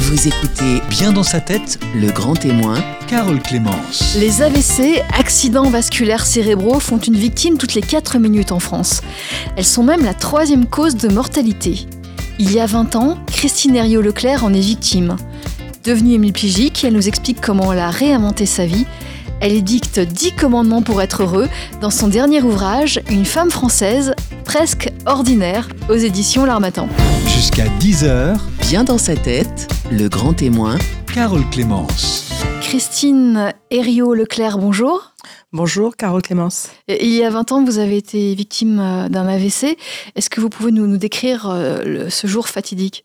Vous écoutez Bien dans sa tête, Le Grand Témoin, Carole Clémence. Les AVC, accidents vasculaires cérébraux, font une victime toutes les 4 minutes en France. Elles sont même la troisième cause de mortalité. Il y a 20 ans, Christine Herriot-Leclerc en est victime. Devenue hémiplégique, elle nous explique comment elle a réinventé sa vie. Elle édicte 10 commandements pour être heureux dans son dernier ouvrage, Une femme française, presque ordinaire, aux éditions L'Armatan. Jusqu'à 10h, Bien dans sa tête, Le Grand Témoin, Carole Clémence. Christine Herriot-Leclerc, bonjour. Bonjour, Carole Clémence. Et Il y a 20 ans, vous avez été victime euh, d'un AVC. Est-ce que vous pouvez nous, nous décrire euh, le- ce jour fatidique?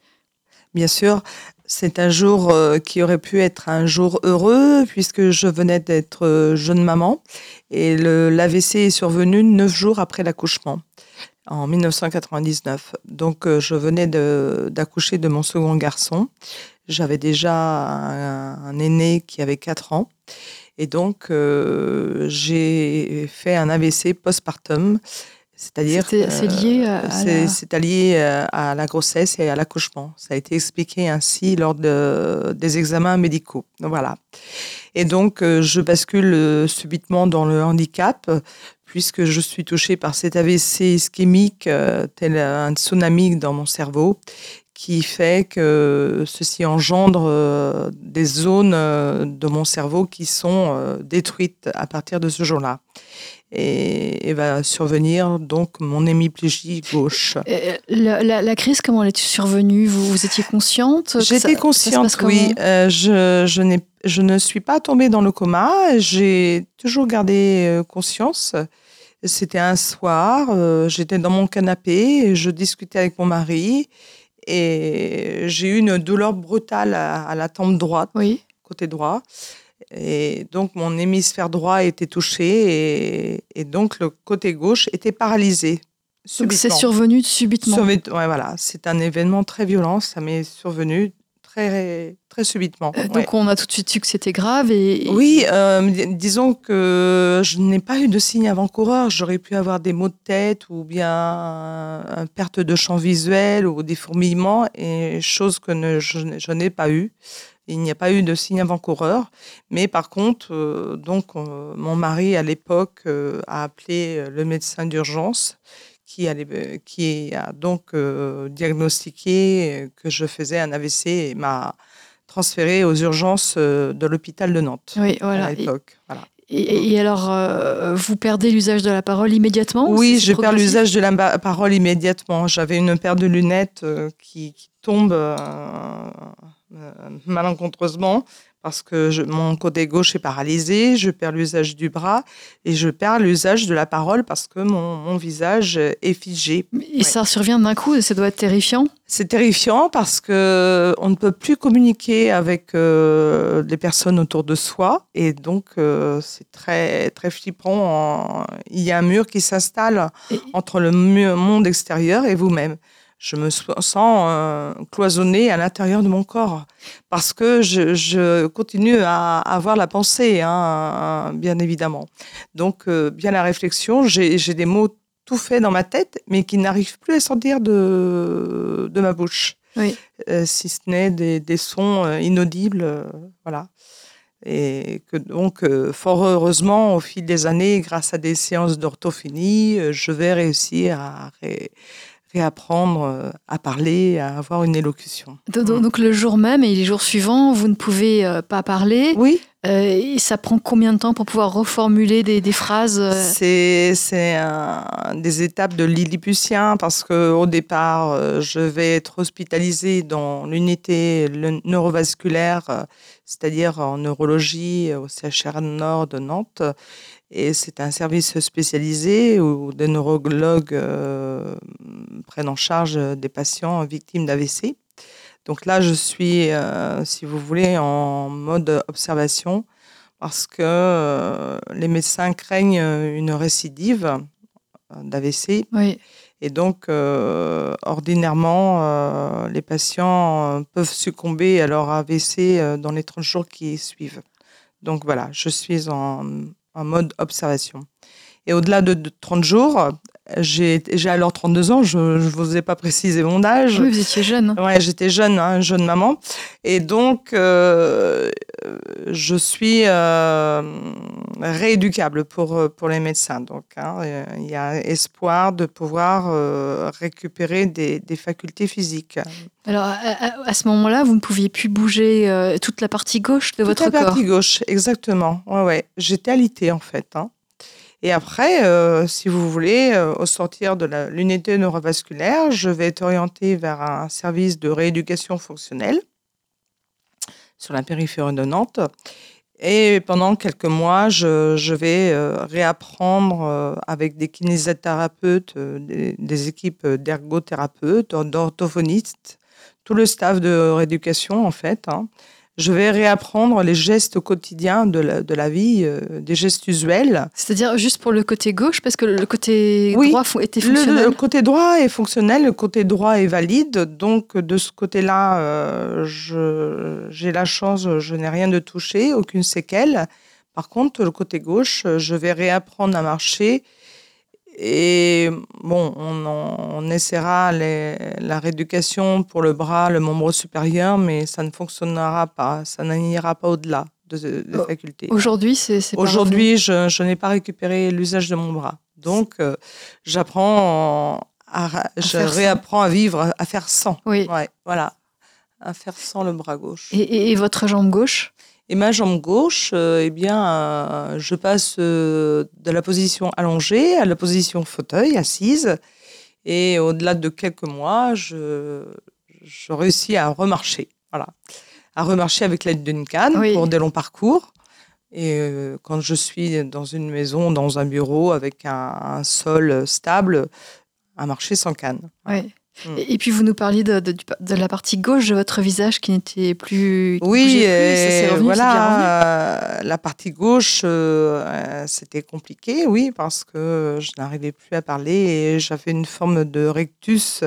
Bien sûr, c'est un jour euh, qui aurait pu être un jour heureux puisque je venais d'être euh, jeune maman et l'AVC est survenu neuf jours après l'accouchement en 1999. Donc euh, je venais d'accoucher de, mon second garçon. J'avais déjà un, un aîné qui avait 4 ans et donc j'ai fait un AVC postpartum. C'est-à-dire c'est lié à- à c'est la- lié euh, à la grossesse et à l'accouchement. Ça a été expliqué ainsi lors de- des examens médicaux. Voilà. Et donc, euh, je bascule euh, subitement dans le handicap, euh, puisque je suis touchée par cet AVC ischémique, euh, tel un tsunami dans mon cerveau, qui fait que ceci engendre euh, des zones euh, de mon cerveau qui sont euh, détruites à partir de ce jour-là. Et, et va survenir donc mon hémiplégie gauche. La, la- la crise, comment elle est survenue? Vous, vous étiez consciente J'étais consciente, oui. Euh, je, je, je ne suis pas tombée dans le coma. J'ai toujours gardé conscience. C'était un soir, euh, j'étais dans mon canapé, et je discutais avec mon mari et j'ai eu une douleur brutale à, à la tempe droite, Oui. côté droit. Et donc mon hémisphère droit était touché et, et donc le côté gauche était paralysé. Donc c'est survenu subitement. Survenu- ouais, voilà, c'est un événement très violent, ça m'est survenu très, très subitement. Euh, ouais. Donc on a tout de suite su que c'était grave et, et- Oui, euh, dis- disons que je n'ai pas eu de signe avant-coureur. J'aurais pu avoir des maux de tête ou bien une perte de champ visuel ou des fourmillements, et chose que ne- je, n'ai- je n'ai pas eu. Il n'y a pas eu de signe avant-coureur. Mais par contre, euh, donc, mon mari, à l'époque, a appelé le médecin d'urgence qui, allait- qui a donc diagnostiqué que je faisais un AVC et m'a transféré aux urgences euh, de l'hôpital de Nantes oui, voilà. à Et, l'époque. Voilà. et- et alors, euh, vous perdez l'usage de la parole immédiatement Oui, je perds l'usage de la parole immédiatement. J'avais une paire de lunettes euh, qui, qui tombe euh, malencontreusement parce que je- mon côté gauche est paralysé, je perds l'usage du bras et je perds l'usage de la parole parce que mon, mon visage est figé. Et ça survient d'un coup et ça doit être terrifiant. C'est terrifiant parce que on ne peut plus communiquer avec euh, les personnes autour de soi et donc euh, c'est très très flippant. En- Il y a un mur qui s'installe Et- entre le monde extérieur et vous-même. Je me sens euh, cloisonnée à l'intérieur de mon corps parce que je, je continue à avoir la pensée, hein, bien évidemment. Donc, euh, bien la réflexion, j'ai des mots tout faits dans ma tête, mais qui n'arrivent plus à sortir de, de ma bouche. Oui. Euh, si ce n'est des, des sons euh, inaudibles, voilà. Et que donc, fort heureusement, au fil des années, grâce à des séances d'orthophonie, je vais réussir à ré- réapprendre euh, à parler, à avoir une élocution. Do- Donc, le jour même et les jours suivants, vous ne pouvez euh, pas parler. Oui, Euh, et ça prend combien de temps pour pouvoir reformuler des, des phrases C'est c'est un- des étapes de Lilliputien parce que au départ, je vais être hospitalisée dans l'unité neurovasculaire, c'est-à-dire en neurologie au CHR Nord de Nantes. Et c'est un service spécialisé où des neurologues euh, prennent en charge des patients victimes d'AVC. Donc là, je suis, euh, si vous voulez, en mode observation parce que euh, les médecins craignent une récidive d'AVC. Oui. Et donc, euh, ordinairement, euh, les patients peuvent succomber à leur AVC dans les 30 jours qui suivent. Donc voilà, je suis en, en mode observation. Et au-delà de, de 30 jours, j'ai alors 32 ans, je ne vous ai pas précisé mon âge. Oui, vous étiez jeune. Ouais, j'étais jeune, hein, jeune maman. Et donc, euh, je suis euh, rééducable pour, pour les médecins. Donc, hein, euh, il y a espoir de pouvoir euh, récupérer des, des facultés physiques. Alors, à, ce moment-là, vous ne pouviez plus bouger toute la partie gauche de votre Toute la corps. partie gauche, exactement. Ouais, ouais. J'étais alitée, en fait. hein. Et après, euh, si vous voulez, euh, au sortir de l'unité neurovasculaire, je vais être orientée vers un service de rééducation fonctionnelle sur la périphérie de Nantes. Et pendant quelques mois, je, vais euh, réapprendre avec des kinésithérapeutes, des, des équipes d'ergothérapeutes, d'orthophonistes, tout le staff de rééducation en fait. hein. Je vais réapprendre les gestes quotidiens de la, de la vie, euh, des gestes usuels. C'est-à-dire juste pour le côté gauche, parce que le côté Oui, droit était fonctionnel. le côté droit est fonctionnel, le côté droit est valide. Donc, de ce côté-là, euh, j'ai la chance, je n'ai rien de touché, aucune séquelle. Par contre, le côté gauche, je vais réapprendre à marcher. Et bon, on, en- on essaiera les- la rééducation pour le bras, le membre supérieur, mais ça ne fonctionnera pas, ça n'ira pas au-delà de, de Oh, facultés. Aujourd'hui, c'est Aujourd'hui, je, je n'ai pas récupéré l'usage de mon bras. Donc, euh, j'apprends je sans. réapprends à vivre, à faire sans. Oui. Ouais, voilà. À faire sans le bras gauche. Et, et- et votre jambe gauche? Et ma jambe gauche, euh, eh bien, euh, je passe euh, de la position allongée à la position fauteuil, assise. Et au-delà de quelques mois, je, je réussis à remarcher. Voilà. À remarcher avec l'aide d'une canne Oui. pour des longs parcours. Et quand je suis dans une maison, dans un bureau avec un, un sol stable, à marcher sans canne. Oui. Mm. Et, puis vous nous parliez de, de- la partie gauche de votre visage qui n'était plus. qui Oui, plus, et revenu, voilà, euh, la partie gauche, euh, euh, c'était compliqué, oui, parce que je n'arrivais plus à parler et j'avais une forme de rectus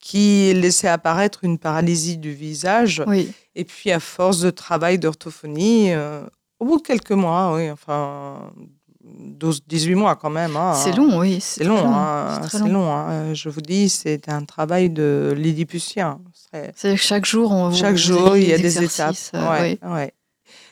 qui laissait apparaître une paralysie du visage. Oui. Et puis, à force de travail d'orthophonie, euh, au bout de quelques mois, oui, enfin, 12, 18 mois quand même. hein, C'est long, oui. C'est long, hein, c'est long. long. hein. Je vous dis, c'est un travail de lilliputien. C'est- chaque jour, on chaque vous jour, il y a des étapes. euh, Ouais, oui. ouais.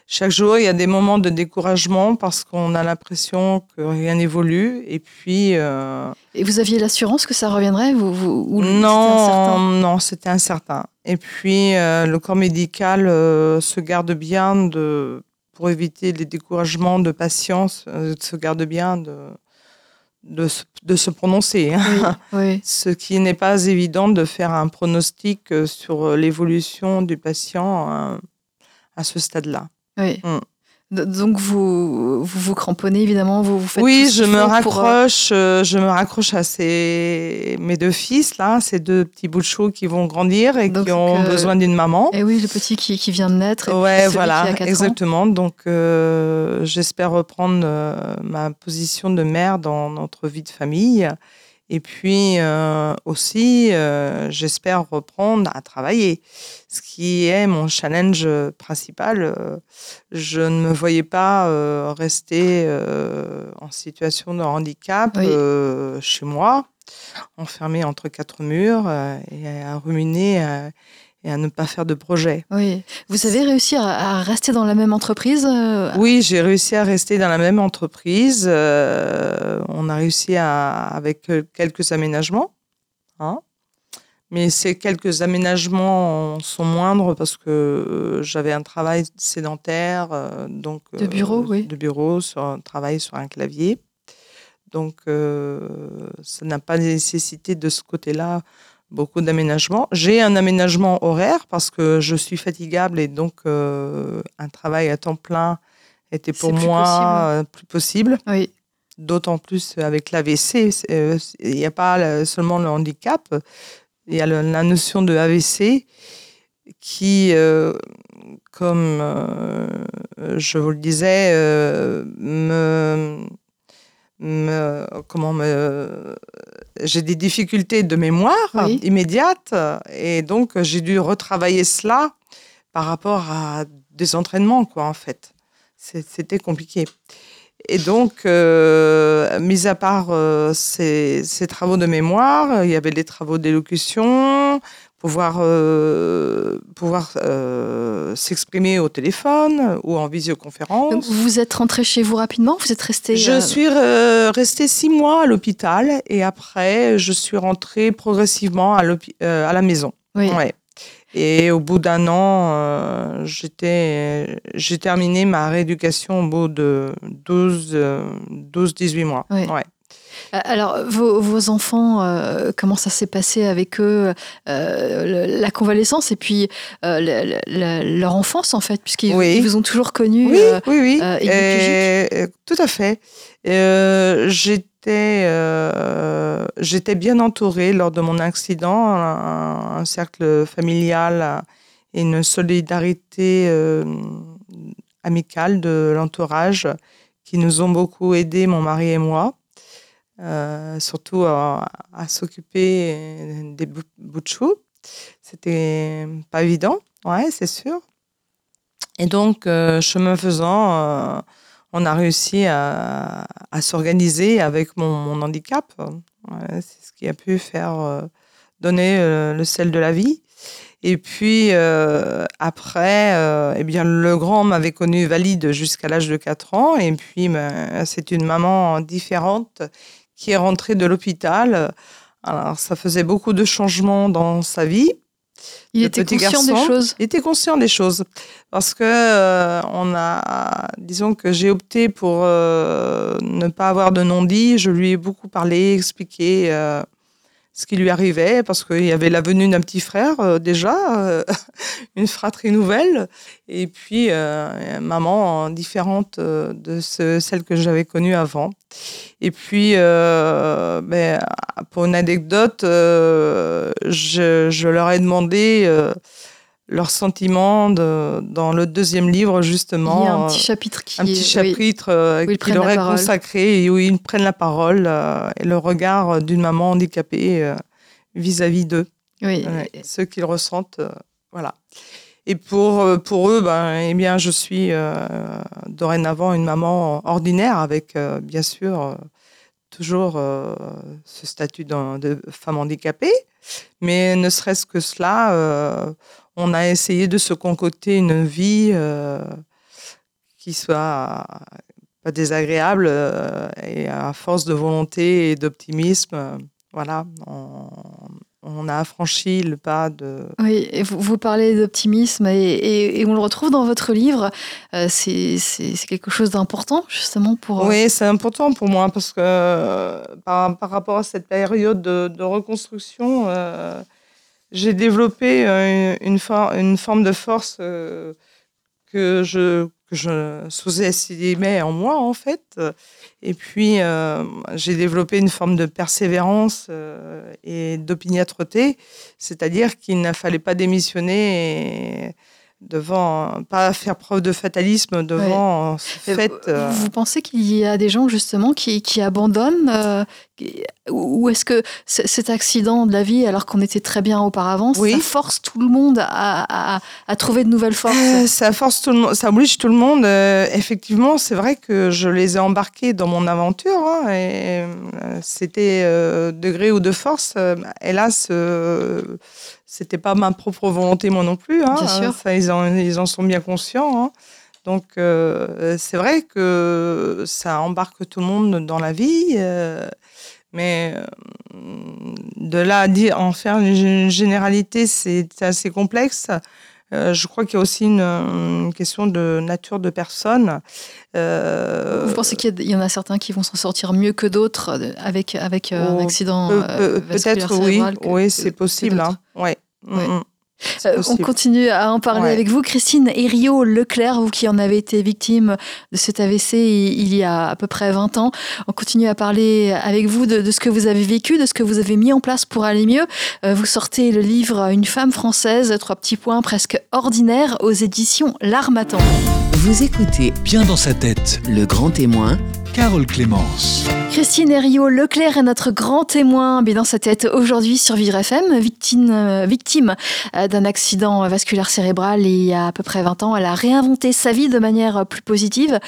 Chaque jour, il y a des moments de découragement parce qu'on a l'impression que rien n'évolue. Et puis, euh, Et vous aviez l'assurance que ça reviendrait vous, vous, ou c'était non, non, c'était incertain. Et puis, euh, le corps médical euh, se garde bien de, pour éviter les découragements de patience, euh, se garde bien de, de, se, de se prononcer. hein. Oui, oui. Ce qui n'est pas évident de faire un pronostic euh, sur euh, l'évolution du patient euh, à ce stade-là. oui. Mm. Donc vous, vous vous cramponnez évidemment, vous, vous faites tout Oui, ce je me pour, euh, raccroche, euh, je me raccroche à ces, mes deux fils là, ces deux petits bouts de chou qui vont grandir et Donc, qui ont euh, besoin d'une maman. Et oui, le petit qui, qui vient de naître. Et Ouais, qui voilà, a quatre ans. exactement. Donc, euh, j'espère reprendre ma position de mère dans notre vie de famille. Et puis euh, aussi, euh, j'espère reprendre à travailler, ce qui est mon challenge principal. Je ne me voyais pas euh, rester euh, en situation de handicap Oui. euh, chez moi, enfermée entre quatre murs euh, et à ruminer euh, et à ne pas faire de projet. Oui. Vous avez réussi à, à rester dans la même entreprise euh, Oui, j'ai réussi à rester dans la même entreprise. Euh, on a réussi à, avec quelques aménagements. hein. Mais ces quelques aménagements sont moindres parce que euh, j'avais un travail sédentaire. euh, donc, De bureau, oui. De bureau, sur un travail sur un clavier. Donc, ça n'a pas nécessité de ce côté-là beaucoup d'aménagements. J'ai un aménagement horaire parce que je suis fatigable et donc euh, un travail à temps plein était pour plus moi possible. euh, plus possible. Oui. D'autant plus avec l'AVC, euh, il n'y a pas le- seulement le handicap, il y a le- la notion de AVC qui, euh, comme euh, je vous le disais, me, me- comment me, j'ai des difficultés de mémoire Oui. immédiates et donc j'ai dû retravailler cela par rapport à des entraînements quoi en fait. C'était compliqué. Et donc, euh, mis à part euh, ces, ces travaux de mémoire, il y avait des travaux d'élocution, pouvoir, euh, pouvoir euh, s'exprimer au téléphone ou en Donc, visioconférence. vous êtes rentré chez vous rapidement Vous êtes resté Je euh, suis restée six mois à l'hôpital et après, je suis rentrée progressivement à, la maison. Oui. Ouais. Et au bout d'un an, j'étais, j'ai terminé ma rééducation au bout de 12, euh, 12-18 mois. Oui. Ouais. Euh, Alors, vos, vos enfants, euh, comment ça s'est passé avec eux, euh, le- la convalescence et puis euh, le- le- le- leur enfance, en fait, puisqu'ils Oui. vous ont toujours connu Oui, oui, oui. Et- tout à fait. J'étais, j'étais bien entourée lors de mon accident, un, un cercle familial et une solidarité amicale de l'entourage qui nous ont beaucoup aidés, mon mari et moi. Euh, surtout à, à s'occuper des bou- bouts de chou. C'était pas évident, ouais, c'est sûr. Et donc, euh, chemin faisant, euh, on a réussi à, à s'organiser avec mon, handicap. C'est ce qui a pu faire euh, donner euh, le sel de la vie. Et puis euh, après, euh, eh bien, le grand m'avait connu valide jusqu'à l'âge de 4 ans. Et puis, ben, c'est une maman différente qui est rentrée de l'hôpital. Alors, ça faisait beaucoup de changements dans sa vie. Il le était conscient des garçon choses. était conscient des choses parce que euh, on a disons que j'ai opté pour euh, ne pas avoir de non-dit je lui ai beaucoup parlé expliqué euh, ce qui lui arrivait parce qu'il y avait la venue d'un petit frère euh, déjà euh, une fratrie nouvelle. Et puis euh, maman différente euh, de ce- celle que j'avais connue avant. Et puis ben, pour une anecdote je, leur ai demandé leurs sentiments de- dans le deuxième livre, justement. Il y a un euh, petit chapitre qui un petit est- oui. chapitre euh, la aurait parole. consacré et où ils prennent la parole euh, et le regard d'une maman handicapée euh, vis-à-vis d'eux, Oui. ouais, ce qu'ils ressentent. euh, voilà. Et pour, euh, pour eux, ben, eh bien, je suis euh, dorénavant une maman ordinaire avec, euh, bien sûr, euh, toujours euh, ce statut de femme handicapée. Mais ne serait-ce que cela, euh, on a essayé de se concocter une vie euh, qui soit pas désagréable euh, et à force de volonté et d'optimisme, euh, voilà, on, on a franchi le pas de. Oui, et vous, vous parlez d'optimisme et, et- et on le retrouve dans votre livre. C'est quelque chose d'important justement pour. Oui, c'est important pour moi parce que par, par rapport à cette période de, de reconstruction, j'ai développé euh, une, for- une forme de force euh, que je, que je sous-estimais en moi, en fait. Et puis, euh, j'ai développé une forme de persévérance et d'opiniâtreté, c'est-à-dire qu'il ne fallait pas démissionner devant, pas faire preuve de fatalisme devant ce fait. euh, Vous pensez qu'il y a des gens justement qui, qui abandonnent euh, Ou est-ce que cet accident de la vie, alors qu'on était très bien auparavant, Oui. ça force tout le monde à, à- à trouver de nouvelles forces? Euh, ça force tout le monde, ça oblige tout le monde. Effectivement, c'est vrai que je les ai embarqués dans mon aventure. hein, et c'était euh, de gré ou de force. Euh, hélas, c'était pas ma propre volonté moi non plus. hein. Bien sûr. Ça, ils en, ils en sont bien conscients. hein. Donc, euh, c'est vrai que ça embarque tout le monde dans la vie. euh, mais euh, de là à dire, en faire une généralité, c'est assez complexe. Euh, je crois qu'il y a aussi une, une question de nature de personne. Vous pensez qu'il y en a certains qui vont s'en sortir mieux que d'autres avec, avec un Oh, accident peut- Peut-être oui, cérébral que- oui, c'est possible. Hein. Ouais. Mm, Ouais. mm. Euh, on continue à en parler Ouais. avec vous, Christine Herriot Leclerc, vous qui en avez été victime de cet AVC il il y a à peu près 20 ans. On continue à parler avec vous de, de ce que vous avez vécu, de ce que vous avez mis en place pour aller mieux. Euh, Vous sortez le livre Une femme française, trois petits points presque ordinaires aux éditions L'Armatan. Vous écoutez Bien dans sa tête, Le Grand Témoin Carole Clémence. Christine Herriot Leclerc est notre grand témoin bien dans sa tête aujourd'hui sur Vivre FM, victime, euh, victime euh, d'un accident vasculaire cérébral il y a à peu près 20 ans. Elle a réinventé sa vie de manière plus positive.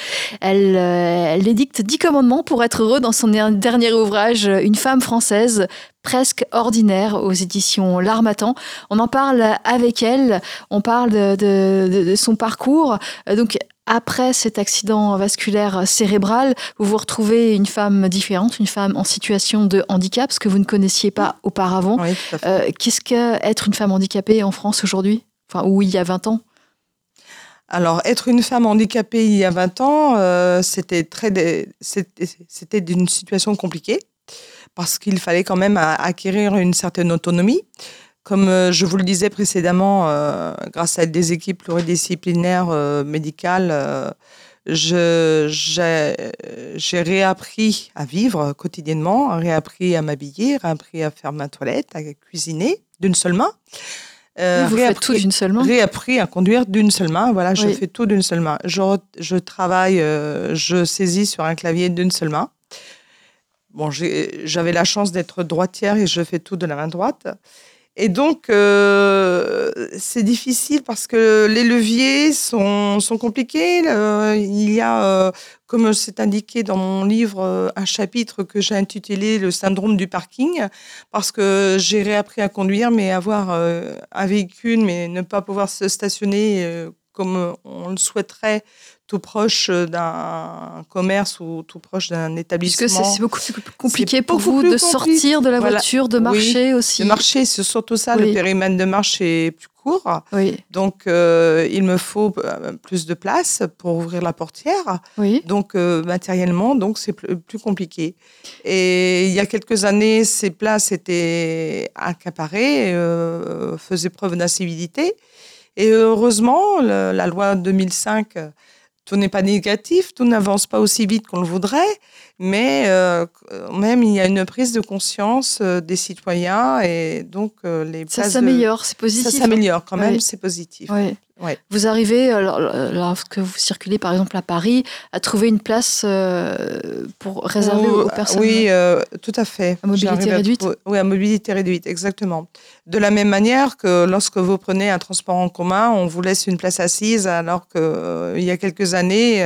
Elle, euh, elle édicte 10 commandements pour être heureux dans son dernier ouvrage, Une femme française presque ordinaire aux éditions L'Armatan. On en parle avec elle, on parle de, de, de son parcours. Donc après cet accident vasculaire cérébral, vous vous retrouvez une femme différente, une femme en situation de handicap, ce que vous ne connaissiez pas auparavant. Euh, qu'est-ce qu'être une femme handicapée en France aujourd'hui? Enfin, ou il y a 20 ans? Alors, être une femme handicapée il y a 20 ans, euh, c'était très, c'était d'une situation compliquée parce qu'il fallait quand même acquérir une certaine autonomie. Comme euh, je vous le disais précédemment, euh, grâce à des équipes pluridisciplinaires euh, médicales, j'ai réappris à vivre quotidiennement, réappris à m'habiller, réappris à faire ma toilette, à cuisiner d'une seule main. Euh, vous faites tout d'une seule main Réappris à conduire d'une seule main. Voilà, je fais tout d'une seule main. Je, je travaille, je saisis sur un clavier d'une seule main. Bon, j'avais la chance d'être droitière et je fais tout de la main droite. Et donc, euh, c'est difficile parce que les leviers sont, sont compliqués. il y a, euh, comme c'est indiqué dans mon livre, euh, un chapitre que j'ai intitulé Le syndrome du parking, parce que j'ai réappris à conduire, mais avoir un véhicule, mais ne pas pouvoir se stationner comme on le souhaiterait tout proche d'un commerce ou tout proche d'un établissement. Parce que c'est beaucoup plus compliqué pour vous de sortir de la voiture, de marcher aussi. De marcher, c'est surtout ça. Le périmètre de marche est plus court. Oui. Donc, euh, il me faut euh, plus de place pour ouvrir la portière. Oui. Donc, euh, matériellement, donc c'est plus, compliqué. Et il y a quelques années, ces places étaient accaparées, faisaient preuve d'incivilité. Et heureusement, la loi 2005 tout n'est pas négatif, tout n'avance pas aussi vite qu'on le voudrait, mais euh, même il y a une prise de conscience euh, des citoyens et donc euh, les ça s'améliore, c'est positif. Ça s'améliore quand même, c'est positif. Vous arrivez, lorsque vous circulez par exemple à Paris, à trouver une place pour réserver aux personnes Oui, tout à fait. À mobilité réduite Oui, à mobilité réduite, exactement. De la même manière que lorsque vous prenez un transport en commun, on vous laisse une place assise alors qu'il y a quelques années,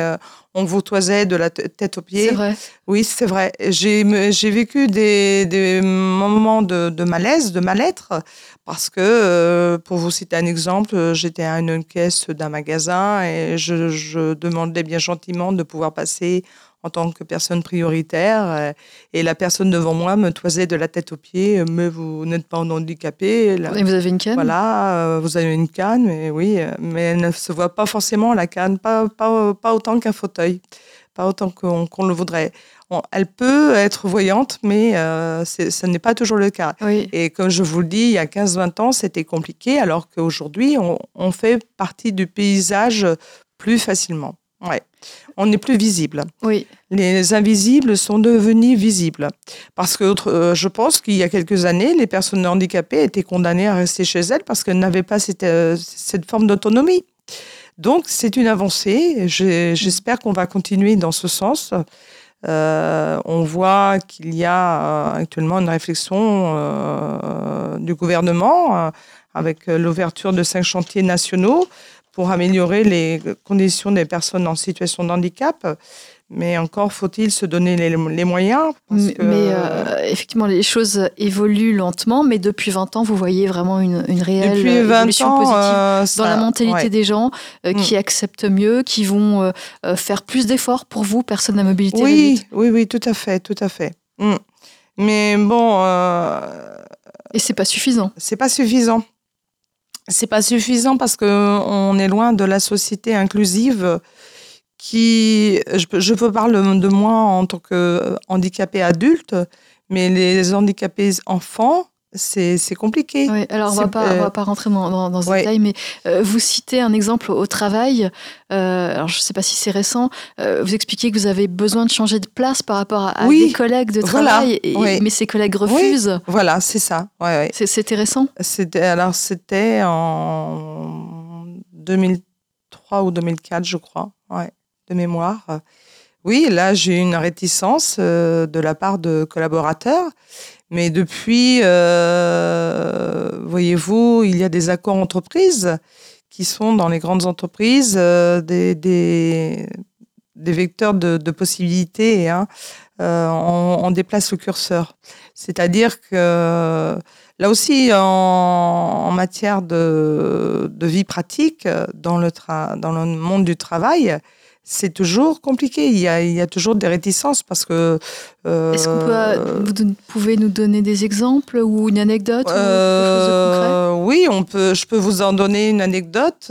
on vous toisait de la tête aux pieds. C'est vrai. Oui, c'est vrai. J'ai vécu des, moments de, malaise, de mal-être, parce que, euh, pour vous citer un exemple, j'étais à une caisse d'un magasin et je, demandais bien gentiment de pouvoir passer en tant que personne prioritaire. Euh, et la personne devant moi me toisait de la tête aux pieds, mais vous n'êtes pas handicapé. Et vous avez une canne? Voilà, euh, vous avez une canne, mais oui, mais elle ne se voit pas forcément la canne, pas, pas, pas autant qu'un fauteuil, pas autant qu'on le voudrait. elle peut être voyante, mais euh, ce n'est pas toujours le cas. Et comme je vous le dis, il y a 15-20 ans, c'était compliqué, alors qu'aujourd'hui, on, on fait partie du paysage plus facilement. Ouais. On n'est plus visible. Oui. Les invisibles sont devenus visibles. Parce que euh, je pense qu'il y a quelques années, les personnes handicapées étaient condamnées à rester chez elles parce qu'elles n'avaient pas cette, euh, cette forme d'autonomie. Donc, c'est une avancée. J'espère qu'on va continuer dans ce sens. Euh, on voit qu'il y a actuellement une réflexion du gouvernement avec l'ouverture de cinq chantiers nationaux pour améliorer les conditions des personnes en situation de handicap. Mais encore faut-il se donner les, moyens. mais, euh, effectivement, les choses évoluent lentement, mais depuis 20 ans, vous voyez vraiment une, réelle évolution positive euh, dans la mentalité des gens euh, qui mm. acceptent mieux, qui vont faire plus d'efforts pour vous, personnes à mobilité oui, réduite. Oui, oui, tout à fait, tout à fait. Mm. Mais bon. Et c'est pas suffisant. C'est pas suffisant c'est pas suffisant parce que on est loin de la société inclusive qui, je, peux parler de moi en tant que handicapé adulte, mais les handicapés enfants, c'est compliqué. Oui, alors on ne va pas rentrer dans, dans, ce détail, mais euh, vous citez un exemple au travail. Euh, alors je ne sais pas si c'est récent. Euh, vous expliquez que vous avez besoin de changer de place par rapport à, des collègues de travail, mais ces collègues refusent. voilà, c'est ça. Ouais, C'était récent? Alors c'était en 2003 ou 2004, je crois, de mémoire. Oui, là, j'ai une réticence euh, de la part de collaborateurs. Mais depuis, euh, voyez-vous, il y a des accords entreprises qui sont dans les grandes entreprises euh, des, des, des, vecteurs de, de possibilités. Hein. Euh, on, on, déplace le curseur. C'est-à-dire que là aussi, en, en matière de, de, vie pratique, dans le, dans le monde du travail, c'est toujours compliqué. Il y, a, il y, a, toujours des réticences parce que. Euh, Est-ce que vous pouvez nous donner des exemples ou une anecdote euh, ou Oui, on peut, je peux vous en donner une anecdote.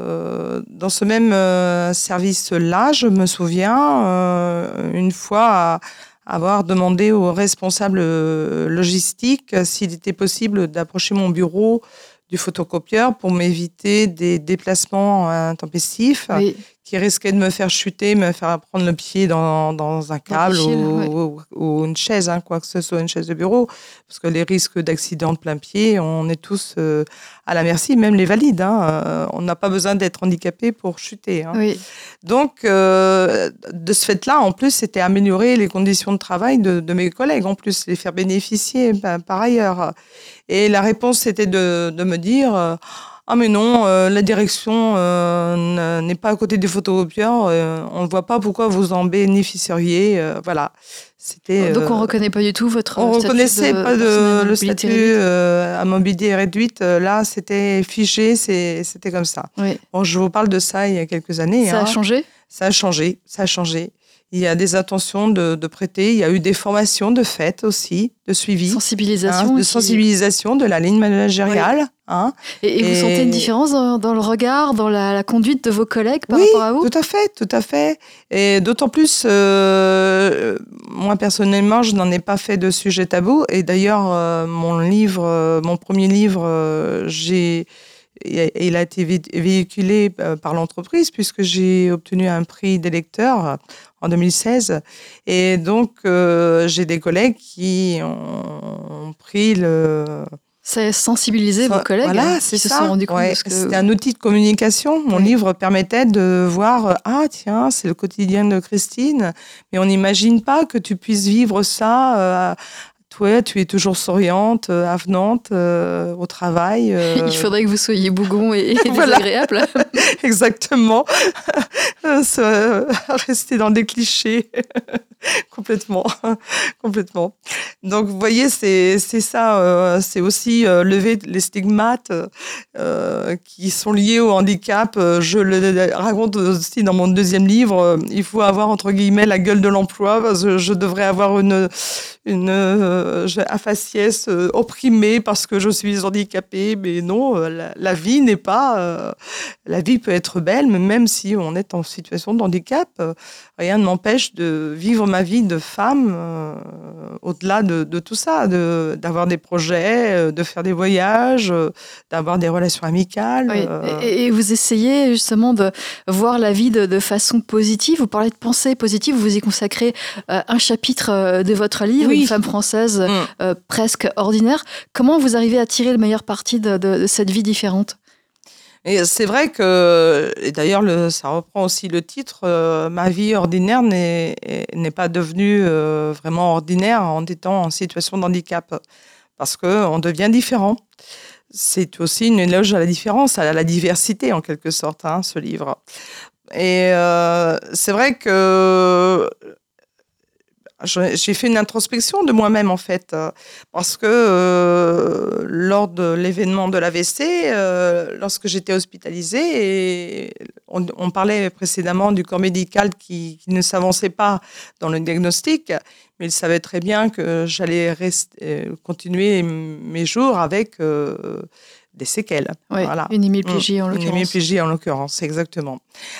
Euh, dans ce même euh, service-là, je me souviens euh, une fois avoir demandé au responsable logistique s'il était possible d'approcher mon bureau du photocopieur pour m'éviter des déplacements intempestifs oui. Qui risquaient de me faire chuter, me faire prendre le pied dans, dans un câble ou, ouais. ou, ou, une chaise, hein, quoi que ce soit, une chaise de bureau, parce que les risques d'accident de plein pied, on est tous euh, à la merci, même les valides. Hein, euh, on n'a pas besoin d'être handicapé pour chuter. Hein. Oui. Donc, euh, de ce fait-là, en plus, c'était améliorer les conditions de travail de, de, mes collègues, en plus, les faire bénéficier ben, par ailleurs. Et la réponse, c'était de, de, me dire Ah, mais non, euh, la direction euh, n'est pas à côté du photocopieur, euh, on ne voit pas pourquoi vous en bénéficieriez. voilà. C'était, Donc, on ne reconnaît pas du tout votre. On ne reconnaissait de pas de, le statut à mobilité réduite. Là, c'était figé, c'était comme ça. Oui. Bon, je vous parle de ça il y a quelques années. Ça hein. a changé? Ça a changé, ça a changé. Il y a des intentions de, de, prêter. Il y a eu des formations de fait aussi, de suivi. Sensibilisation. Hein, de sensibilisation de la ligne managériale. Oui. Hein. Et, et, vous sentez une différence dans, dans, le regard, dans la, la, conduite de vos collègues par oui, rapport à vous? tout à fait, tout à fait. Et d'autant plus, euh, moi personnellement, je n'en ai pas fait de sujet tabou. Et d'ailleurs, euh, mon livre, euh, mon premier livre, euh, j'ai il a été véhiculé euh, par l'entreprise puisque j'ai obtenu un prix des lecteurs en 2016. Et donc, euh, j'ai des collègues qui ont pris le... Ça a sensibilisé vos collègues voilà, hein, c'est qui ça. se sont rendus compte. Ouais, que... C'était un outil de communication. Mon livre permettait de voir, ah tiens, c'est le quotidien de Christine, mais on n'imagine pas que tu puisses vivre ça euh, toi, tu es toujours souriante, euh, avenante euh, au travail. Euh... Il faudrait que vous soyez bougon et, et désagréable. Exactement. Rester dans des clichés. complètement, complètement. Donc, vous voyez, c'est ça. Euh, c'est aussi lever les stigmates qui sont liés au handicap. Je le raconte aussi dans mon deuxième livre. Il faut avoir entre guillemets la gueule de l'emploi je devrais avoir une une euh, un faciès euh, opprimé parce que je suis handicapée, mais non, euh, la, la vie n'est pas. La vie peut être belle, mais même si on est en situation de handicap, rien ne m'empêche de vivre ma vie de femme euh, au-delà de, de, tout ça, d'avoir de, des projets, de faire des voyages, d'avoir des relations amicales. Oui. Et, et, vous essayez justement de voir la vie de, de, façon positive. Vous parlez de pensée positive, vous y consacrez un chapitre de votre livre. Oui. Une femme française mmh. euh, presque ordinaire. Comment vous arrivez à tirer le meilleur parti de cette vie différente? Et c'est vrai que, et d'ailleurs, ça reprend aussi le titre, euh, ma vie ordinaire n'est pas devenue euh, vraiment ordinaire en étant en situation de handicap, parce qu'on devient différent. C'est aussi une éloge à la différence, à la diversité en quelque sorte, hein, ce livre. Et euh, c'est vrai que j'ai fait une introspection de moi-même en fait, euh, parce que euh, lors de l'événement de l'AVC, euh, lorsque j'étais hospitalisée, et on, parlait précédemment du corps médical qui, qui ne s'avançait pas dans le diagnostic, mais il savait très bien que j'allais continuer mes jours avec euh, des séquelles. Oui, voilà. Une hémiplégie en l'occurrence. Une hémiplégie en l'occurrence, exactement.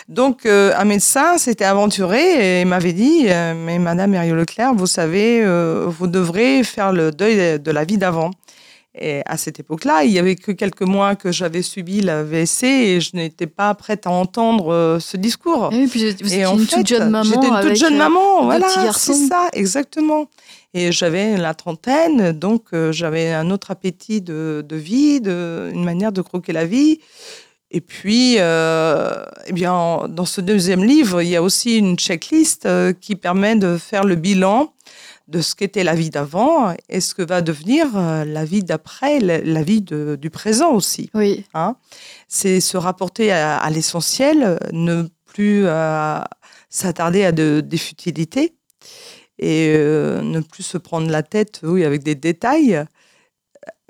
Donc, euh, un médecin s'était aventuré et m'avait dit euh, Mais Madame Mériot Leclerc, vous savez, euh, vous devrez faire le deuil de la vie d'avant. Et à cette époque-là, il y avait que quelques mois que j'avais subi la VSC et je n'étais pas prête à entendre euh, ce discours. Et, puis, vous et en une fait, toute jeune maman. J'étais une toute jeune maman, voilà, c'est ça, exactement. Et j'avais la trentaine, donc euh, j'avais un autre appétit de, de vie, de, une manière de croquer la vie. Et puis, euh, eh bien, dans ce deuxième livre, il y a aussi une checklist euh, qui permet de faire le bilan de ce qu'était la vie d'avant et ce que va devenir euh, la vie d'après, la, la vie de- du présent aussi. Oui. hein. C'est se rapporter à, à l'essentiel, ne plus euh, s'attarder à de- des futilités et euh, ne plus se prendre la tête oui, avec des détails,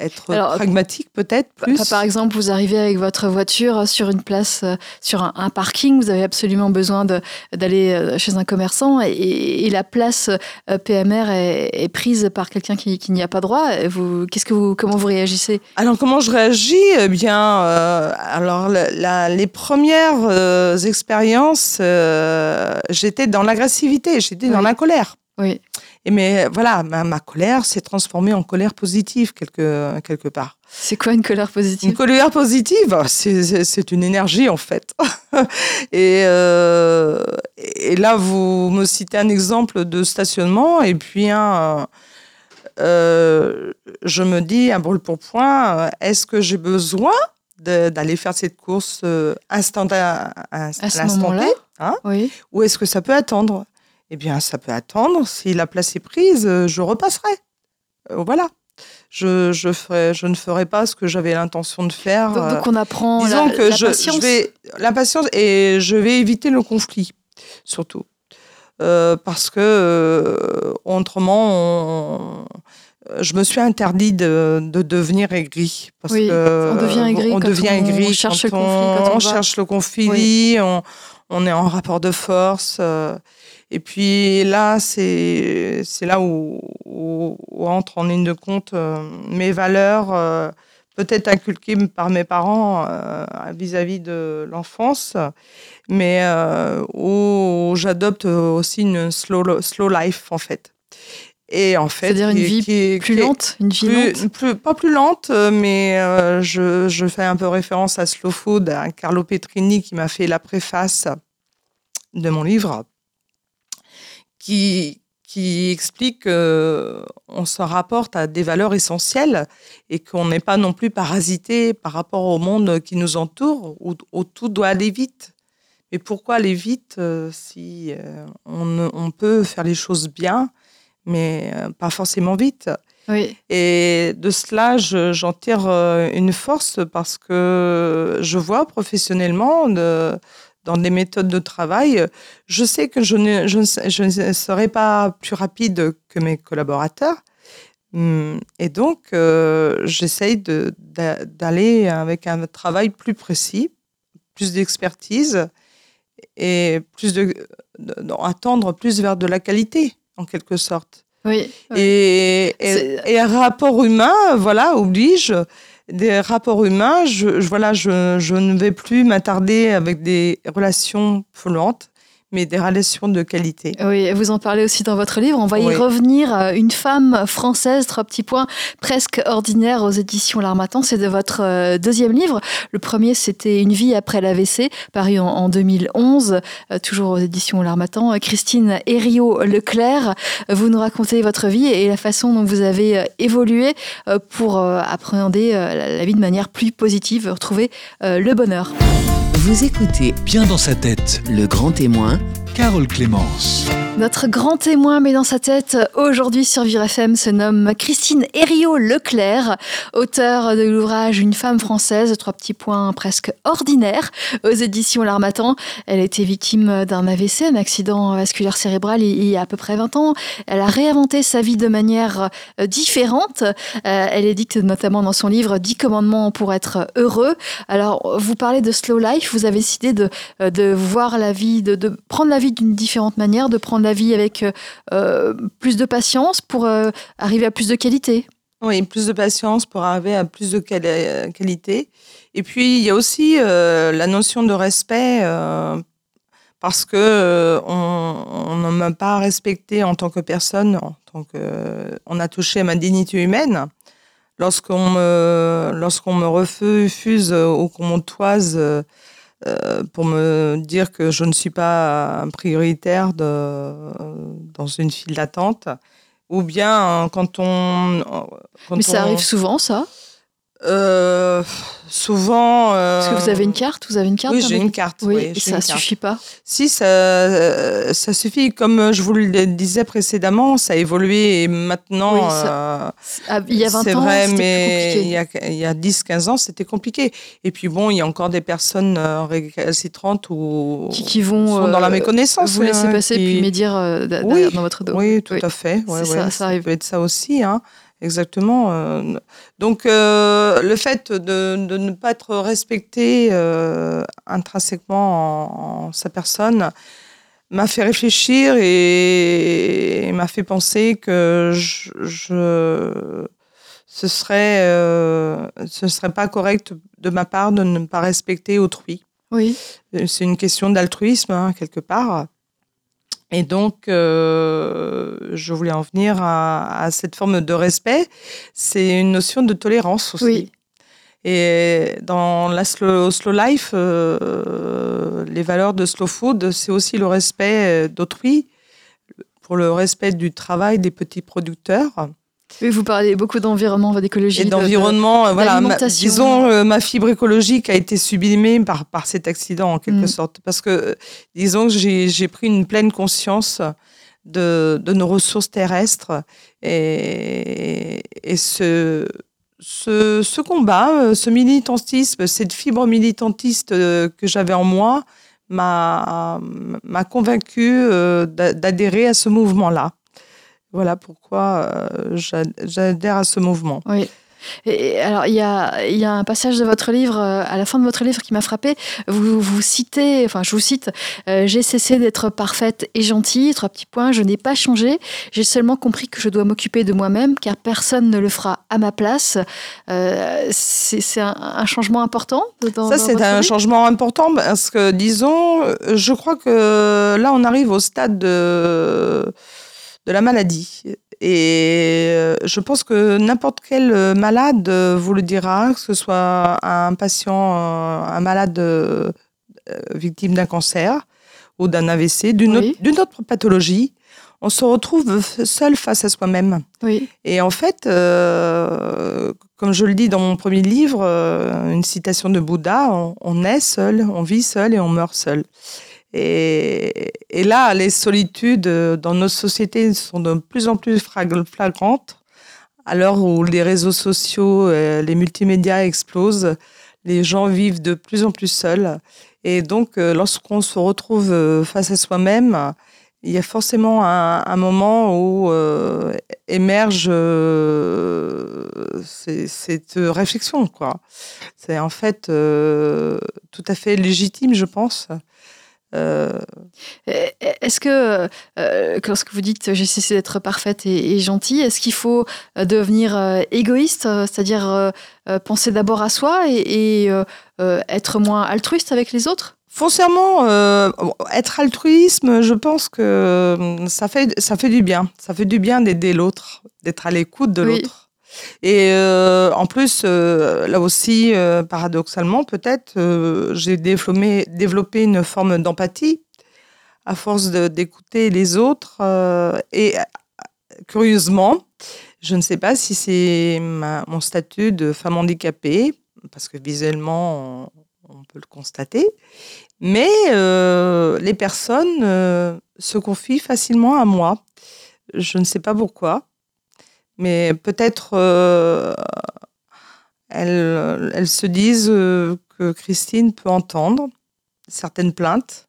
être Alors, pragmatique peut-être plus. pa- Par exemple, vous arrivez avec votre voiture sur une place, euh, sur un, un parking, vous avez absolument besoin d'aller euh, chez un commerçant et, et la place euh, PMR est, est prise par quelqu'un qui, qui n'y a pas droit. Vous, qu'est-ce que vous, comment vous réagissez? Alors comment je réagis? Eh bien, euh, alors la- la- les premières euh, expériences, euh, j'étais dans l'agressivité, j'étais dans la colère. Oui. Et mais voilà, ma, ma colère s'est transformée en colère positive quelque quelque part. C'est quoi une colère Une positive colère positive, c'est- une énergie en fait. et, euh, et là, vous me citez un exemple de stationnement et puis un, euh, je me dis à brûle pour point, est-ce que j'ai besoin d'aller faire cette course euh, instantanée T, hein, Oui. ou est-ce que ça peut attendre? Eh bien, ça peut attendre. Si la place est prise, euh, je repasserai. Euh, voilà. Je, je, ferai, je ne ferai pas ce que j'avais l'intention de faire. Donc, euh, donc on apprend Disons la, que la je, patience. je vais l'impatience et je vais éviter le conflit surtout Euh, parce que euh, autrement on- je me suis interdit de, de devenir aigri parce Oui, que on devient aigri on quand devient on aigri cherche quand le conflit, quand on cherche le conflit on, on est en rapport de force euh, et puis là c'est là où, où, où entre en ligne de compte euh, mes valeurs euh, peut-être inculquées par mes parents euh, vis-à-vis de l'enfance, mais où j'adopte aussi une slow, slow life en fait. Et en fait, C'est-à-dire une vie qui- plus qui est lente, une vie plus, lente. plus- pas plus lente, mais euh, je, je fais un peu référence à Slow Food, à Carlo Petrini qui m'a fait la préface de mon livre, qui, qui explique qu'on se rapporte à des valeurs essentielles et qu'on n'est pas non plus parasité par rapport au monde qui nous entoure, où, où tout doit aller vite. Mais pourquoi aller vite euh, si euh, on, peut faire les choses bien, mais euh, pas forcément vite? Oui. et de cela, je- j'en tire euh, une force parce que je vois professionnellement de- dans des méthodes de travail, je sais que je ne, je ne serai pas plus rapide que mes collaborateurs. Hum, Et donc, euh, j'essaye d'aller avec un travail plus précis, plus d'expertise et plus de, attendre plus vers de la qualité, en quelque sorte. Oui. oui. Et, et un rapport humain, voilà, oblige. Des rapports humains, je, voilà, je, je ne vais plus m'attarder avec des relations polluantes, mais des relations de qualité. Oui, vous en parlez aussi dans votre livre. On va y Oui. revenir. Euh, Une femme française, trois petits points, presque ordinaire aux éditions L'Armatan. C'est de votre euh, deuxième livre. Le premier, c'était Une vie après l'AVC, paru en, en 2011, euh, toujours aux éditions L'Armatan. Christine Herriot-Leclerc, vous nous racontez votre vie et la façon dont vous avez évolué pour appréhender la, vie de manière plus positive, retrouver le bonheur. Vous écoutez Bien dans sa tête, Le Grand Témoin Carole Clémence. Notre grand témoin met dans sa tête aujourd'hui sur Vivre FM se nomme Christine Herriot-Leclerc, auteure de l'ouvrage Une femme française, trois petits points presque ordinaires aux éditions L'Armatan. Elle été victime d'un AVC, un accident vasculaire cérébral, il y a à peu près 20 ans. Elle a réinventé sa vie de manière euh, différente. Euh, Elle édicte notamment dans son livre 10 commandements pour être heureux. Alors, vous parlez de slow life, vous avez décidé de, euh, de voir la vie, de, de prendre la vie d'une différente manière, de prendre la vie avec euh, euh, plus de patience pour euh, arriver à plus de qualité. Oui, plus de patience pour arriver à plus de quali- qualité. Et puis, il y a aussi la notion de respect, parce que on, ne m'a pas respecté en tant que personne, en tant que, on a touché ma dignité humaine. Lorsqu'on me, lorsqu'on me refuse ou qu'on m'entoise euh, euh, pour me dire que je ne suis pas prioritaire de, dans une file d'attente, ou bien euh, quand on. Quand Mais ça arrive souvent, ça? Euh, souvent. Est-ce que vous avez une carte Vous avez une carte Oui, j'ai une carte. Oui, oui, et ça carte. suffit pas. Si, ça, euh, ça suffit. Comme je vous le disais précédemment, ça a évolué et maintenant. Oui, ça- euh, Ah, il y a 20 c'est ans, vrai, c'était mais plus il compliqué. y a, il y a 10-15 ans, c'était compliqué. Et puis bon, il y a encore des personnes euh, récalcitrantes ou Qui, qui vont sont dans la euh, méconnaissance. vous laisser hein, passer qui- puis médire euh, Oui, dans votre dos. Oui, tout à fait. Ouais, ouais, ça, ça arrive. peut être ça aussi. Hein. Exactement. euh. Donc, euh, le fait de, de ne pas être respecté euh, intrinsèquement en, en sa personne m'a fait réfléchir et, et m'a fait penser que je, je- ce serait euh, ce serait pas correct de ma part de ne pas respecter autrui. Oui. C'est une question d'altruisme, hein, quelque part. Et donc, euh, je voulais en venir à, à cette forme de respect. C'est une notion de tolérance aussi. Oui. Et dans la slow, slow life, euh, les valeurs de slow food, c'est aussi le respect d'autrui, pour le respect du travail des petits producteurs. Oui, vous parlez beaucoup d'environnement, d'écologie. Et de- de- d'environnement, euh, voilà, ma- disons, euh, ma fibre écologique a été sublimée par, par cet accident, en quelque Mm. sorte. Parce que, euh, disons que j'ai pris une pleine conscience de, de nos ressources terrestres. Et, et ce, ce, ce combat, ce militantisme, cette fibre militantiste que j'avais en moi, m'a m'a convaincu d'a- d'adhérer à ce mouvement-là. Voilà pourquoi euh, j'ad- j'adhère à ce mouvement. Oui. Et alors, il y a, il y a un passage de votre livre, euh, à la fin de votre livre, qui m'a frappé. Vous, vous citez, enfin, je vous cite euh, J'ai cessé d'être parfaite et gentille. Trois petits points. Je n'ai pas changé. J'ai seulement compris que je dois m'occuper de moi-même, car personne ne le fera à ma place. Euh, c'est un, un changement important dans, Ça, c'est un changement important parce que, disons, je crois que là, on arrive au stade de, de la maladie. Et euh, je pense que n'importe quel euh, malade euh, vous le dira, que ce soit un patient, un malade victime d'un cancer ou d'un AVC, d'une Oui. autre, autre pathologie, on se retrouve seul face à soi-même. Oui, Et en fait, euh, comme je le dis dans mon premier livre, une citation de Bouddha, on, on est seul, on vit seul et on meurt seul. Et, là, les solitudes euh, dans nos sociétés sont de plus en plus flagrantes. À l'heure où les réseaux sociaux, euh, les multimédias explosent, les gens vivent de plus en plus seuls. Et donc, euh, lorsqu'on se retrouve face à soi-même, il y a forcément un, moment où émerge cette réflexion. quoi. C'est en fait tout à fait légitime, je pense. Euh, Et- Est-ce que, euh, que lorsque vous dites j'ai cessé d'être parfaite et, et gentille, est-ce qu'il faut euh, devenir euh, égoïste, c'est-à-dire penser d'abord à soi et, et, être moins altruiste avec les autres? Foncièrement, être altruisme, je pense que ça fait, ça fait du bien. Ça fait du bien d'aider l'autre, d'être à l'écoute de Oui. l'autre. Et euh, en plus, euh, là aussi, euh, paradoxalement, peut-être, j'ai développé, une forme d'empathie à force d'écouter les autres. et curieusement, je ne sais pas si c'est mon statut de femme handicapée, parce que visuellement, on, peut le constater, mais les personnes se confient facilement à moi. Je ne sais pas pourquoi, mais peut-être euh, elles, elles se disent euh, que Christine peut entendre certaines plaintes.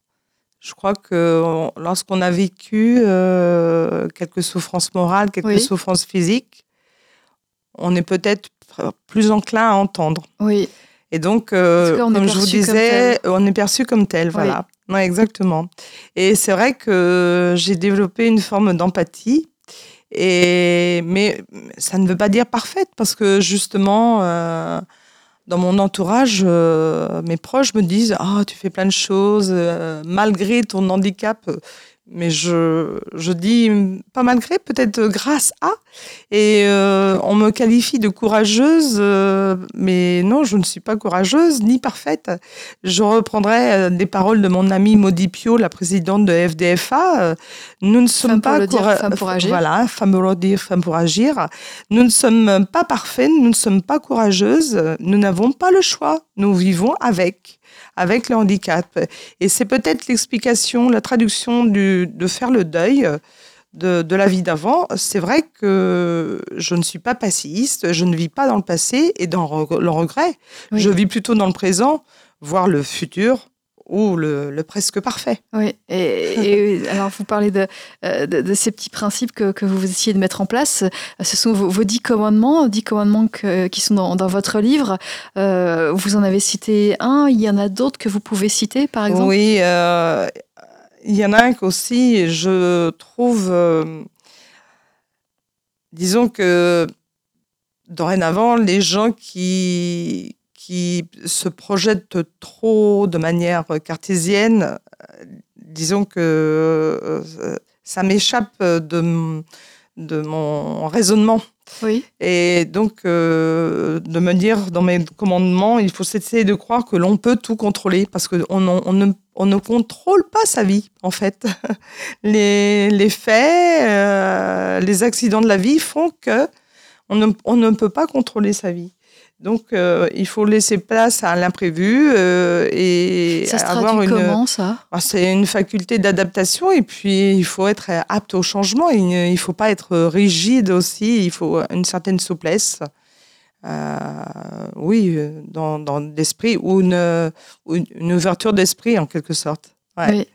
Je crois que on- lorsqu'on a vécu euh, quelques souffrances morales, quelques Oui. souffrances physiques, on est peut-être plus enclin à entendre. Oui, Et donc, euh, comme je vous disais, on est perçu comme tel, voilà. Ouais, exactement. Et c'est vrai que j'ai développé une forme d'empathie, et mais ça ne veut pas dire parfaite, parce que justement, euh, dans mon entourage, euh, mes proches me disent Ah, tu fais plein de choses, euh, malgré ton handicap. Mais je, je dis pas malgré, peut-être grâce à. Et euh, on me qualifie de courageuse, euh, mais non, je ne suis pas courageuse ni parfaite. Je reprendrai euh, des paroles de mon amie Maudie Pio, la présidente de FDFA. Nous ne sommes Femme pour pas le dire, femme pour agir. Voilà, femme pour le dire, femme pour agir. Nous ne sommes pas parfaits, nous ne sommes pas courageuses. Nous n'avons pas le choix. Nous vivons avec avec le handicap. Et c'est peut-être l'explication, la traduction du, de faire le deuil de, de la vie d'avant. C'est vrai que je ne suis pas passiste, je ne vis pas dans le passé et dans le regret. Oui. Je vis plutôt dans le présent, voire le futur ou le, le presque parfait. Oui, et, et alors vous parlez de, euh, de, de ces petits principes que, que vous essayez de mettre en place. Ce sont vos, vos dix commandements, dix commandements que- qui sont dans, dans votre livre. Euh, vous en avez cité un, il y en a d'autres que vous pouvez citer, par exemple? Oui, euh, il y en a un qu'aussi, je trouve, euh, disons que dorénavant, les gens qui, qui se projettent trop de manière cartésienne, euh, disons que euh, ça m'échappe de, de mon raisonnement. Oui, Et donc, euh, de me dire dans mes commandements, il faut essayer de croire que l'on peut tout contrôler parce qu'on on, on ne, on ne contrôle pas sa vie, en fait. Les, les faits, euh, les accidents de la vie font que on ne, on ne peut pas contrôler sa vie. Donc, euh, il faut laisser place à l'imprévu euh, et ça se avoir une. comment ça? Ah, C'est une faculté d'adaptation et puis il faut être apte au changement. Il ne faut pas être rigide aussi. Il faut une certaine souplesse. Euh, oui, dans, dans l'esprit ou une, une- ouverture d'esprit en quelque sorte. Ouais. Oui.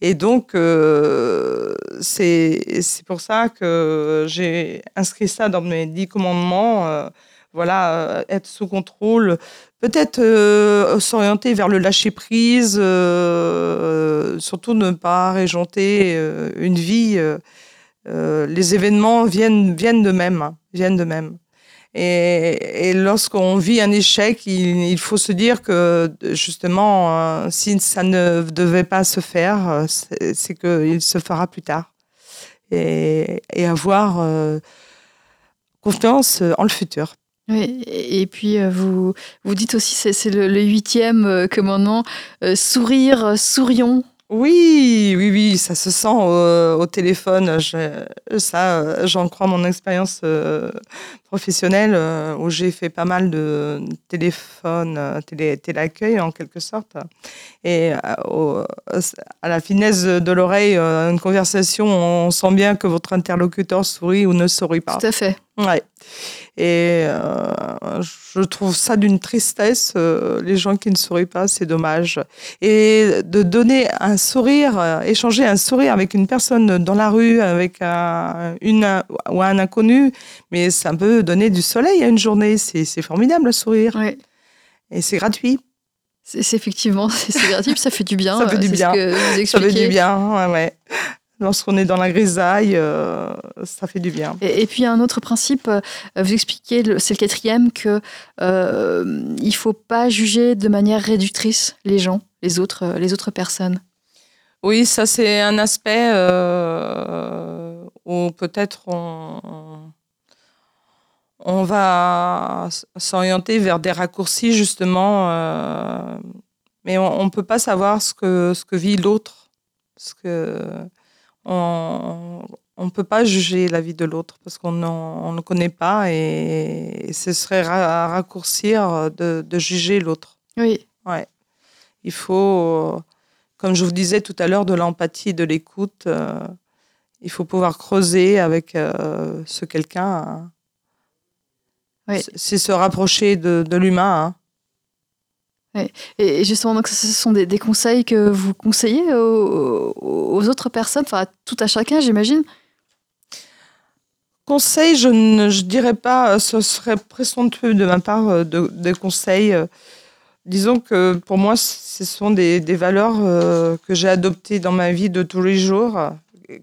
Et donc, euh, c'est c'est pour ça que j'ai inscrit ça dans mes dix commandements. euh, voilà, euh, être sous contrôle, peut-être euh, s'orienter vers le lâcher prise, euh, surtout ne pas régenter euh, une vie. euh, les événements viennent viennent de même, hein, viennent de même. Et, et lorsqu'on vit un échec, il, il faut se dire que justement, si ça ne devait pas se faire, c'est qu'il se fera plus tard. Et, et avoir confiance en le futur. Oui, et puis euh, vous, vous dites aussi, c'est le, huitième commandement, euh, sourire, euh, sourions. Oui, oui, oui, ça se sent au, téléphone. Ça, j'en crois mon expérience professionnelle euh, où j'ai fait pas mal de téléphones, euh, télé, téléaccueil en quelque sorte. Et euh, au- à la finesse de l'oreille, une conversation, on sent bien que votre interlocuteur sourit ou ne sourit pas. Tout à fait. Ouais. Et euh, je trouve ça d'une tristesse, euh, les gens qui ne sourient pas, c'est dommage. Et de donner un sourire, euh, échanger un sourire avec une personne dans la rue, avec un, une, ou un inconnu, mais ça peut donner du soleil à une journée. C'est formidable, le sourire. Et c'est gratuit. C'est effectivement, c'est gratuit, puis ça fait du bien. Ça fait euh, du bien. Ce que vous Ça fait du bien, ouais, ouais. Lorsqu'on est dans la grisaille, euh, ça fait du bien. Et, et puis un autre principe, euh, vous expliquez, le- c'est le quatrième, que euh, il faut pas juger de manière réductrice les gens, les autres, les autres personnes. Oui, ça c'est un aspect euh, où peut-être on, on va s'orienter vers des raccourcis justement, euh, mais on ne peut pas savoir ce que, ce que vit l'autre. Parce que on ne peut pas juger la vie de l'autre parce qu'on ne connaît pas et, ce serait ra- raccourcir de, de juger l'autre. Oui, Il faut, euh, comme je vous disais tout à l'heure, de l'empathie et de l'écoute. euh, il faut pouvoir creuser avec euh, ce quelqu'un. hein. Oui. C'est- se rapprocher de, de l'humain. hein. et, et justement, donc, ce sont des, des conseils que vous conseillez aux, aux autres personnes, enfin tout à chacun, j'imagine? Conseil, je ne je dirais pas, euh, ce serait présomptueux de ma part euh, de, des conseils. euh. Disons que pour moi, ce sont des, des valeurs que j'ai adoptées dans ma vie de tous les jours,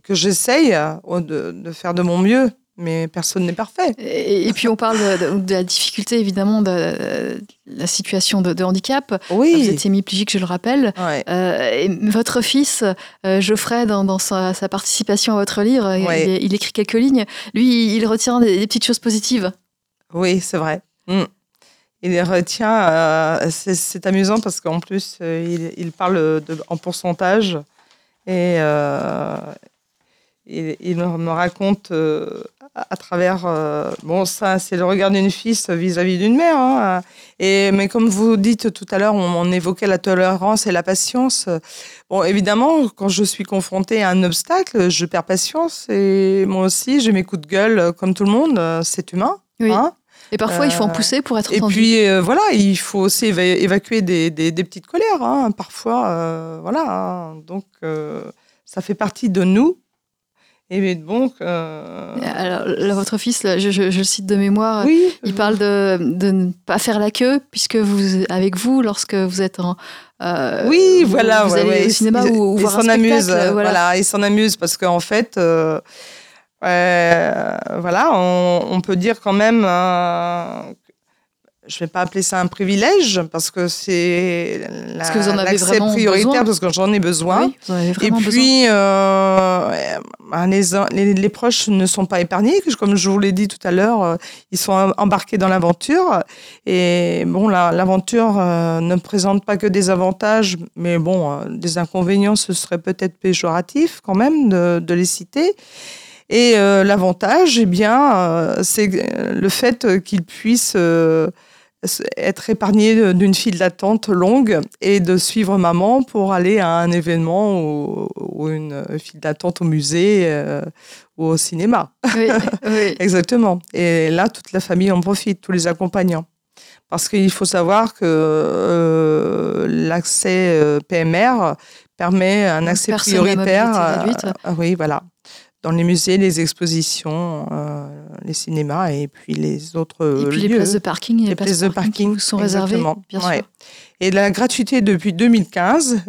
que j'essaye de, de faire de mon mieux. Mais personne n'est parfait. Et, et puis on parle de, de- de la difficulté évidemment de, de la situation de, handicap. Oui. Vous êtes hémiplégique, je le rappelle. Ouais. Euh, et votre fils, euh, Geoffrey, dans, dans sa, sa participation à votre livre, Ouais. il, il écrit quelques lignes. Lui, il retient des, des petites choses positives. Oui, c'est vrai. Mm. Il les retient. euh, c'est- amusant parce qu'en plus, euh, il, il parle de, en pourcentage et euh, il, il me raconte euh, à, à travers. euh, bon, ça, c'est le regard d'une fils vis-à-vis d'une mère. hein. et, mais comme vous dites tout à l'heure, on, on évoquait la tolérance et la patience. Bon, évidemment, quand je suis confrontée à un obstacle, je perds patience et moi aussi, j'ai mes coups de gueule euh, comme tout le monde. C'est humain. Oui. hein. Et parfois, il faut en pousser pour être Et entendu. puis euh, voilà, il faut aussi éva- évacuer des, des- des petites colères, hein, parfois. euh, voilà, hein. donc ça fait partie de nous. Et donc, euh, Alors, là, votre fils, là, je, je- je le cite de mémoire, oui, il parle de, de ne pas faire la queue, puisque vous, avec vous, lorsque vous êtes en. euh, oui, vous- voilà, Vous ouais, allez ouais, au cinéma il- ou, ou il voir un amuse, euh, voilà. voilà. il s'en amuse parce qu'en fait, euh, euh, voilà, on, on peut dire quand même, je vais pas appeler ça un privilège parce que c'est la- l'accès vraiment prioritaire besoin. parce que j'en ai besoin. Oui, vous en avez Et puis, euh, les, les, les proches ne sont pas épargnés. Comme je vous l'ai dit tout à l'heure, euh, ils sont embarqués dans l'aventure. Et bon, la- l'aventure euh, ne présente pas que des avantages, mais bon, des inconvénients, ce serait peut-être péjoratif quand même de, de les citer. Et euh, l'avantage, eh bien, c'est le fait qu'ils puissent euh, être épargnés d'une file d'attente longue et de suivre maman pour aller à un événement ou, ou une file d'attente au musée euh, ou au cinéma. Oui, oui. Exactement. Et là, toute la famille en profite, tous les accompagnants. Parce qu'il faut savoir que euh, l'accès euh, PMR permet un accès à prioritaire. ah oui, voilà. Dans les musées, les expositions, euh, les cinémas et puis les autres Et puis les lieux. places de parking, Les places de parking, qui vous sont réservées, bien Ouais. sûr. Et la gratuité depuis 2015,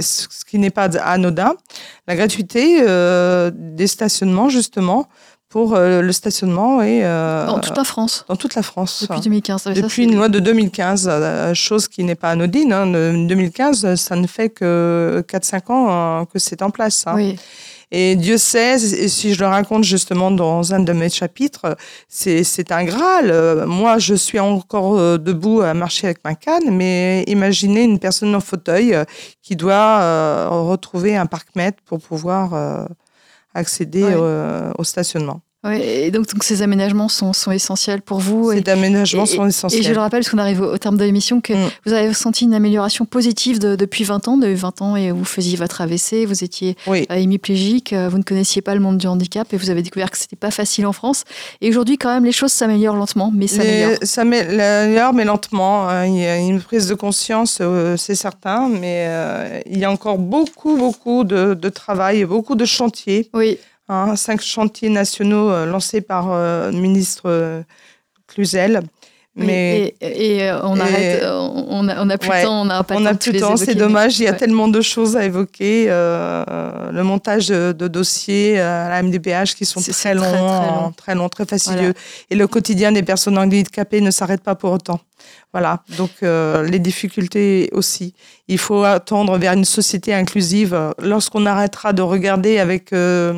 ce qui n'est pas anodin, la gratuité euh, des stationnements, justement, pour euh, le stationnement et euh, Dans toute la France, dans toute la France. depuis 2015. Ça, ça, Depuis une loi de 2015, euh, chose qui n'est pas anodine. Hein. De- 2015, ça ne fait que 4-5 ans euh, que c'est en place. hein. Oui, Et Dieu sait, et si je le raconte justement dans un de mes chapitres, c'est c'est un Graal. Moi, je suis encore euh, debout à marcher avec ma canne, mais imaginez une personne en fauteuil euh, qui doit euh, retrouver un parc-mètre pour pouvoir euh, accéder Ouais. au stationnement. Oui. Et donc, donc ces aménagements sont, sont essentiels pour vous. Et, Ces aménagements et- sont et essentiels. je le rappelle, parce qu'on arrive au, au terme de l'émission, que Mm. vous avez senti une amélioration positive de- depuis 20 ans, de 20 ans, et vous faisiez votre AVC, vous étiez Oui. euh, hémiplégique, euh, vous ne connaissiez pas le monde du handicap, et vous avez découvert que c'était pas facile en France. Et aujourd'hui, quand même, les choses s'améliorent lentement, mais s'améliorent. Ça m'améliore, mais lentement. hein. Il y a une prise de conscience, euh, c'est certain, mais il y a encore beaucoup, beaucoup de, de travail, beaucoup de chantiers. Oui, hein. cinq chantiers nationaux euh, lancés par euh, le ministre euh, Cluzel. Mais et, et, euh, on et- arrête, euh, on a, on a plus Ouais, temps, on n'a pas on n'a de plus les temps, c'est dommage. Il y a ouais. tellement de choses à évoquer. euh, le montage de, de dossiers euh, à la MDPH qui sont très longs, très, très long. très longs, très fastidieux. Et le quotidien des personnes handicapées ne s'arrête pas pour autant. Voilà. Donc euh, les difficultés aussi. Il faut attendre vers une société inclusive. Lorsqu'on arrêtera de regarder avec euh,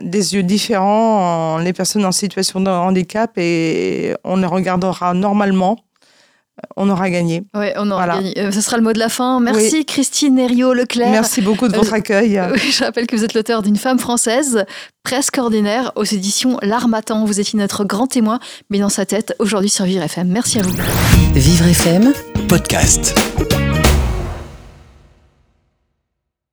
des yeux différents euh, les personnes en situation de handicap et on les regardera normalement, on aura gagné. Ouais, on aura Voilà. gagné. Euh, Ce sera le mot de la fin. Merci Christine Herriot-Leclerc. Merci beaucoup de Euh, votre accueil. Oui, je rappelle que vous êtes l'auteur d'une femme française, presque ordinaire, aux éditions L'Armatan. Vous étiez notre grand témoin, mais dans sa tête, aujourd'hui sur Vivre FM. Merci à vous. Vivre FM Podcast.